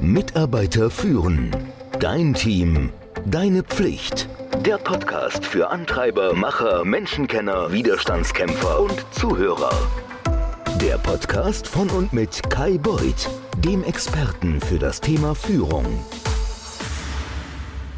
Mitarbeiter führen. Dein Team. Deine Pflicht. Der Podcast für Antreiber, Macher, Menschenkenner, Widerstandskämpfer und Zuhörer. Der Podcast von und mit Kai Beuth, dem Experten für das Thema Führung.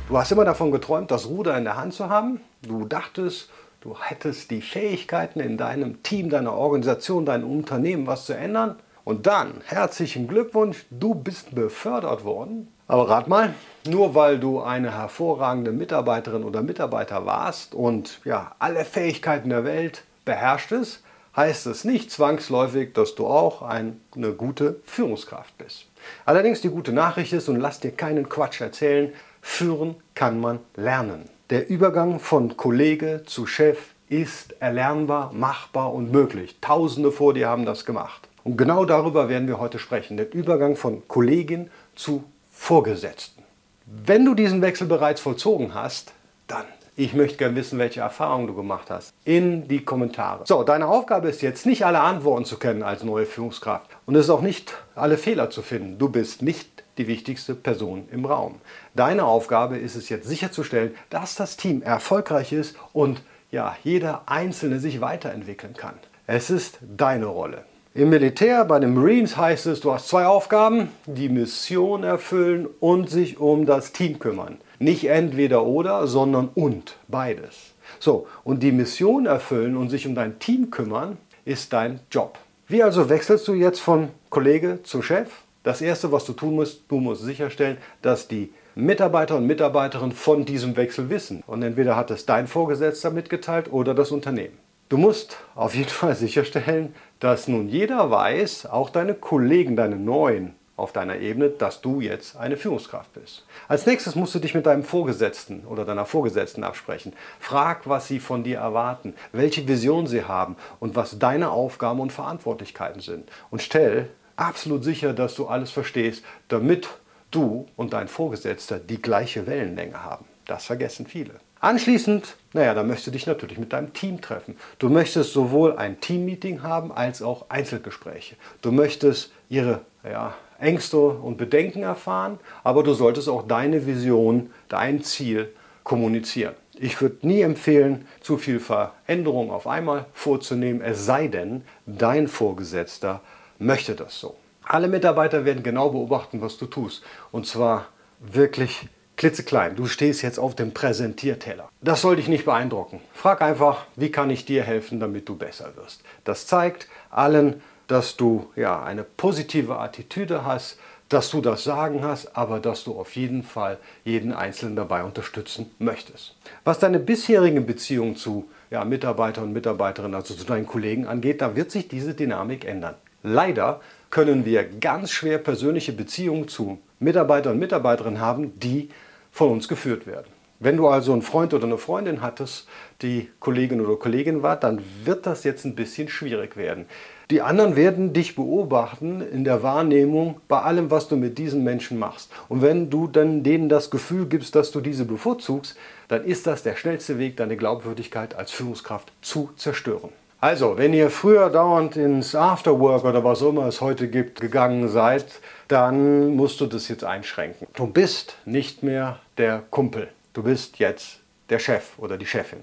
Du hast immer davon geträumt, das Ruder in der Hand zu haben. Du dachtest, du hättest die Fähigkeiten in deinem Team, deiner Organisation, deinem Unternehmen was zu ändern. Und dann, herzlichen Glückwunsch, du bist befördert worden. Aber rat mal, nur weil du eine hervorragende Mitarbeiterin oder Mitarbeiter warst und ja, alle Fähigkeiten der Welt beherrschtest, heißt es nicht zwangsläufig, dass du auch eine gute Führungskraft bist. Allerdings die gute Nachricht ist, und lass dir keinen Quatsch erzählen, führen kann man lernen. Der Übergang von Kollege zu Chef ist erlernbar, machbar und möglich. Tausende vor dir haben das gemacht. Und genau darüber werden wir heute sprechen, den Übergang von Kollegin zu Vorgesetzten. Wenn du diesen Wechsel bereits vollzogen hast, dann, ich möchte gerne wissen, welche Erfahrungen du gemacht hast, in die Kommentare. So, deine Aufgabe ist jetzt nicht alle Antworten zu kennen als neue Führungskraft und es ist auch nicht alle Fehler zu finden. Du bist nicht die wichtigste Person im Raum. Deine Aufgabe ist es jetzt sicherzustellen, dass das Team erfolgreich ist und ja, jeder Einzelne sich weiterentwickeln kann. Es ist deine Rolle. Im Militär, bei den Marines heißt es, du hast zwei Aufgaben, die Mission erfüllen und sich um das Team kümmern. Nicht entweder oder, sondern und, beides. So, und die Mission erfüllen und sich um dein Team kümmern, ist dein Job. Wie also wechselst du jetzt von Kollege zu Chef? Das Erste, was du tun musst, du musst sicherstellen, dass die Mitarbeiter und Mitarbeiterinnen von diesem Wechsel wissen. Und entweder hat es dein Vorgesetzter mitgeteilt oder das Unternehmen. Du musst auf jeden Fall sicherstellen, dass nun jeder weiß, auch deine Kollegen, deine Neuen auf deiner Ebene, dass du jetzt eine Führungskraft bist. Als nächstes musst du dich mit deinem Vorgesetzten oder deiner Vorgesetzten absprechen. Frag, was sie von dir erwarten, welche Vision sie haben und was deine Aufgaben und Verantwortlichkeiten sind. Und stell absolut sicher, dass du alles verstehst, damit du und dein Vorgesetzter die gleiche Wellenlänge haben. Das vergessen viele. Anschließend, naja, da möchtest du dich natürlich mit deinem Team treffen. Du möchtest sowohl ein Teammeeting haben als auch Einzelgespräche. Du möchtest ihre ja, Ängste und Bedenken erfahren, aber du solltest auch deine Vision, dein Ziel kommunizieren. Ich würde nie empfehlen, zu viel Veränderung auf einmal vorzunehmen, es sei denn, dein Vorgesetzter möchte das so. Alle Mitarbeiter werden genau beobachten, was du tust. Und zwar wirklich klitzeklein. Du stehst jetzt auf dem Präsentierteller. Das soll dich nicht beeindrucken. Frag einfach, wie kann ich dir helfen, damit du besser wirst. Das zeigt allen, dass du ja eine positive Attitüde hast, dass du das Sagen hast, aber dass du auf jeden Fall jeden Einzelnen dabei unterstützen möchtest. Was deine bisherigen Beziehungen zu ja, Mitarbeiter und Mitarbeiterinnen, also zu deinen Kollegen angeht, da wird sich diese Dynamik ändern. Leider können wir ganz schwer persönliche Beziehungen zu Mitarbeitern und Mitarbeiterinnen haben, die von uns geführt werden. Wenn du also einen Freund oder eine Freundin hattest, die Kollegin oder Kollegin war, dann wird das jetzt ein bisschen schwierig werden. Die anderen werden dich beobachten in der Wahrnehmung bei allem, was du mit diesen Menschen machst. Und wenn du dann denen das Gefühl gibst, dass du diese bevorzugst, dann ist das der schnellste Weg, deine Glaubwürdigkeit als Führungskraft zu zerstören. Also, wenn ihr früher dauernd ins Afterwork oder was auch immer es heute gibt, gegangen seid, dann musst du das jetzt einschränken. Du bist nicht mehr der Kumpel. Du bist jetzt der Chef oder die Chefin.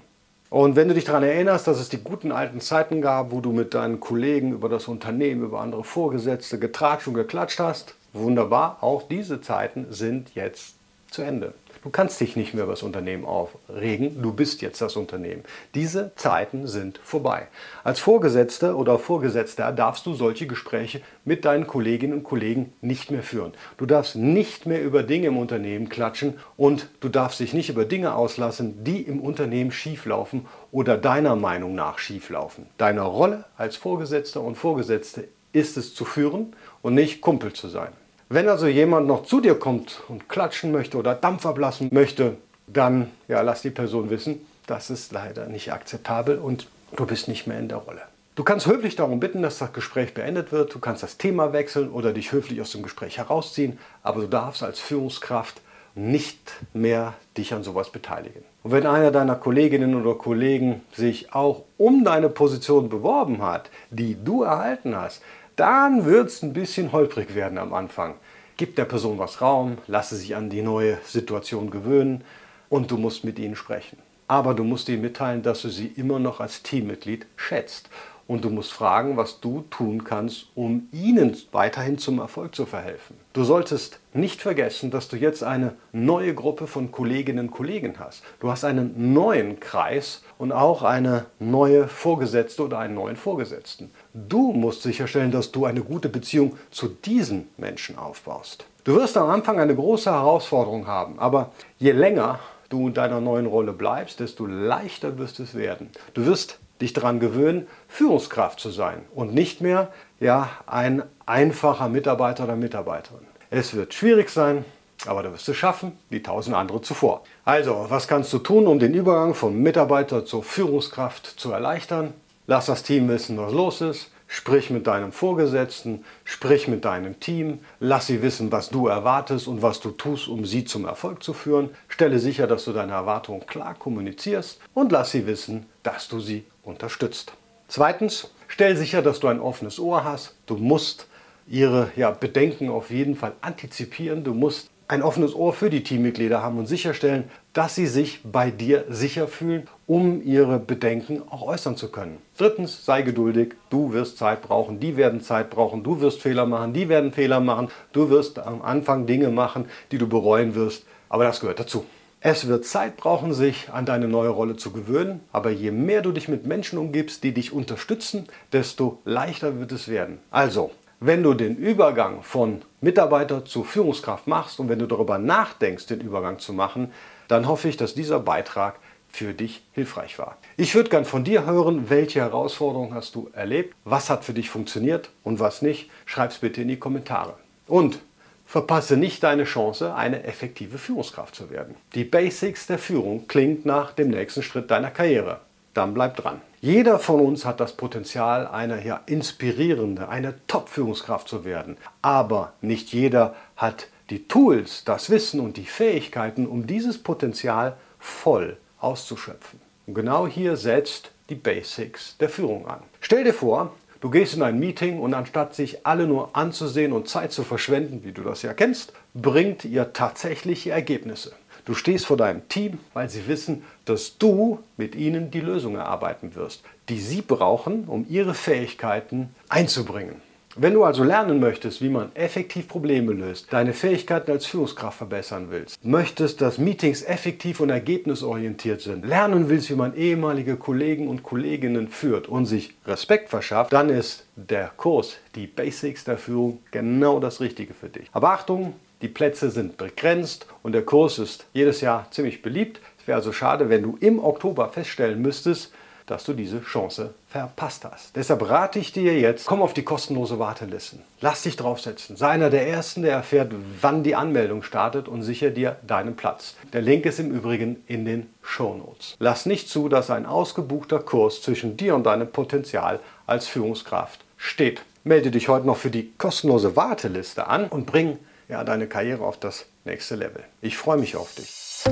Und wenn du dich daran erinnerst, dass es die guten alten Zeiten gab, wo du mit deinen Kollegen über das Unternehmen, über andere Vorgesetzte getratscht und geklatscht hast, wunderbar, auch diese Zeiten sind jetzt zu Ende. Du kannst dich nicht mehr über das Unternehmen aufregen, du bist jetzt das Unternehmen. Diese Zeiten sind vorbei. Als Vorgesetzter oder Vorgesetzter darfst du solche Gespräche mit deinen Kolleginnen und Kollegen nicht mehr führen. Du darfst nicht mehr über Dinge im Unternehmen klatschen und du darfst dich nicht über Dinge auslassen, die im Unternehmen schieflaufen oder deiner Meinung nach schieflaufen. Deine Rolle als Vorgesetzter und Vorgesetzte ist es zu führen und nicht Kumpel zu sein. Wenn also jemand noch zu dir kommt und klatschen möchte oder Dampf ablassen möchte, dann ja, lass die Person wissen, das ist leider nicht akzeptabel und du bist nicht mehr in der Rolle. Du kannst höflich darum bitten, dass das Gespräch beendet wird. Du kannst das Thema wechseln oder dich höflich aus dem Gespräch herausziehen. Aber du darfst als Führungskraft nicht mehr dich an sowas beteiligen. Und wenn einer deiner Kolleginnen oder Kollegen sich auch um deine Position beworben hat, die du erhalten hast, dann wird es ein bisschen holprig werden am Anfang. Gib der Person was Raum, lasse sich an die neue Situation gewöhnen und du musst mit ihnen sprechen. Aber du musst ihnen mitteilen, dass du sie immer noch als Teammitglied schätzt. Und du musst fragen, was du tun kannst, um ihnen weiterhin zum Erfolg zu verhelfen. Du solltest nicht vergessen, dass du jetzt eine neue Gruppe von Kolleginnen und Kollegen hast. Du hast einen neuen Kreis und auch eine neue Vorgesetzte oder einen neuen Vorgesetzten. Du musst sicherstellen, dass du eine gute Beziehung zu diesen Menschen aufbaust. Du wirst am Anfang eine große Herausforderung haben, aber je länger du in deiner neuen Rolle bleibst, desto leichter wirst es werden. Du wirst dich daran gewöhnen, Führungskraft zu sein und nicht mehr ja, ein einfacher Mitarbeiter oder Mitarbeiterin. Es wird schwierig sein, aber du wirst es schaffen, wie tausend andere zuvor. Also, was kannst du tun, um den Übergang vom Mitarbeiter zur Führungskraft zu erleichtern? Lass das Team wissen, was los ist. Sprich mit deinem Vorgesetzten, sprich mit deinem Team, lass sie wissen, was du erwartest und was du tust, um sie zum Erfolg zu führen. Stelle sicher, dass du deine Erwartungen klar kommunizierst und lass sie wissen, dass du sie unterstützt. Zweitens, stell sicher, dass du ein offenes Ohr hast. Du musst ihre ja, Bedenken auf jeden Fall antizipieren. Du musst ein offenes Ohr für die Teammitglieder haben und sicherstellen, dass sie sich bei dir sicher fühlen, um ihre Bedenken auch äußern zu können. Drittens, sei geduldig. Du wirst Zeit brauchen, die werden Zeit brauchen, du wirst Fehler machen, die werden Fehler machen, du wirst am Anfang Dinge machen, die du bereuen wirst, aber das gehört dazu. Es wird Zeit brauchen, sich an deine neue Rolle zu gewöhnen, aber je mehr du dich mit Menschen umgibst, die dich unterstützen, desto leichter wird es werden. Also, wenn du den Übergang von Mitarbeiter zu Führungskraft machst und wenn du darüber nachdenkst, den Übergang zu machen, dann hoffe ich, dass dieser Beitrag für dich hilfreich war. Ich würde gern von dir hören, welche Herausforderungen hast du erlebt, was hat für dich funktioniert und was nicht. Schreib es bitte in die Kommentare. Und Verpasse nicht deine Chance, eine effektive Führungskraft zu werden. Die Basics der Führung klingt nach dem nächsten Schritt deiner Karriere. Dann bleib dran. Jeder von uns hat das Potenzial, eine ja, inspirierende, eine Top-Führungskraft zu werden. Aber nicht jeder hat die Tools, das Wissen und die Fähigkeiten, um dieses Potenzial voll auszuschöpfen. Und genau hier setzt die Basics der Führung an. Stell dir vor, Du gehst in ein Meeting und anstatt sich alle nur anzusehen und Zeit zu verschwenden, wie du das ja kennst, bringt ihr tatsächliche Ergebnisse. Du stehst vor deinem Team, weil sie wissen, dass du mit ihnen die Lösung erarbeiten wirst, die sie brauchen, um ihre Fähigkeiten einzubringen. Wenn du also lernen möchtest, wie man effektiv Probleme löst, deine Fähigkeiten als Führungskraft verbessern willst, möchtest, dass Meetings effektiv und ergebnisorientiert sind, lernen willst, wie man ehemalige Kollegen und Kolleginnen führt und sich Respekt verschafft, dann ist der Kurs, die Basics der Führung, genau das Richtige für dich. Aber Achtung, die Plätze sind begrenzt und der Kurs ist jedes Jahr ziemlich beliebt. Es wäre also schade, wenn du im Oktober feststellen müsstest, dass du diese Chance verpasst hast. Deshalb rate ich dir jetzt, komm auf die kostenlose Wartelisten. Lass dich draufsetzen. Sei einer der Ersten, der erfährt, wann die Anmeldung startet und sicher dir deinen Platz. Der Link ist im Übrigen in den Show Notes. Lass nicht zu, dass ein ausgebuchter Kurs zwischen dir und deinem Potenzial als Führungskraft steht. Melde dich heute noch für die kostenlose Warteliste an und bring ja, deine Karriere auf das nächste Level. Ich freue mich auf dich.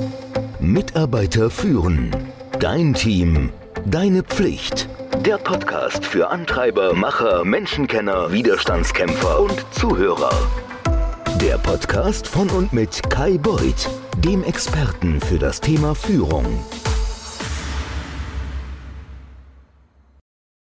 Mitarbeiter führen. Dein Team Deine Pflicht. Der Podcast für Antreiber, Macher, Menschenkenner, Widerstandskämpfer und Zuhörer. Der Podcast von und mit Kai Beuth, dem Experten für das Thema Führung.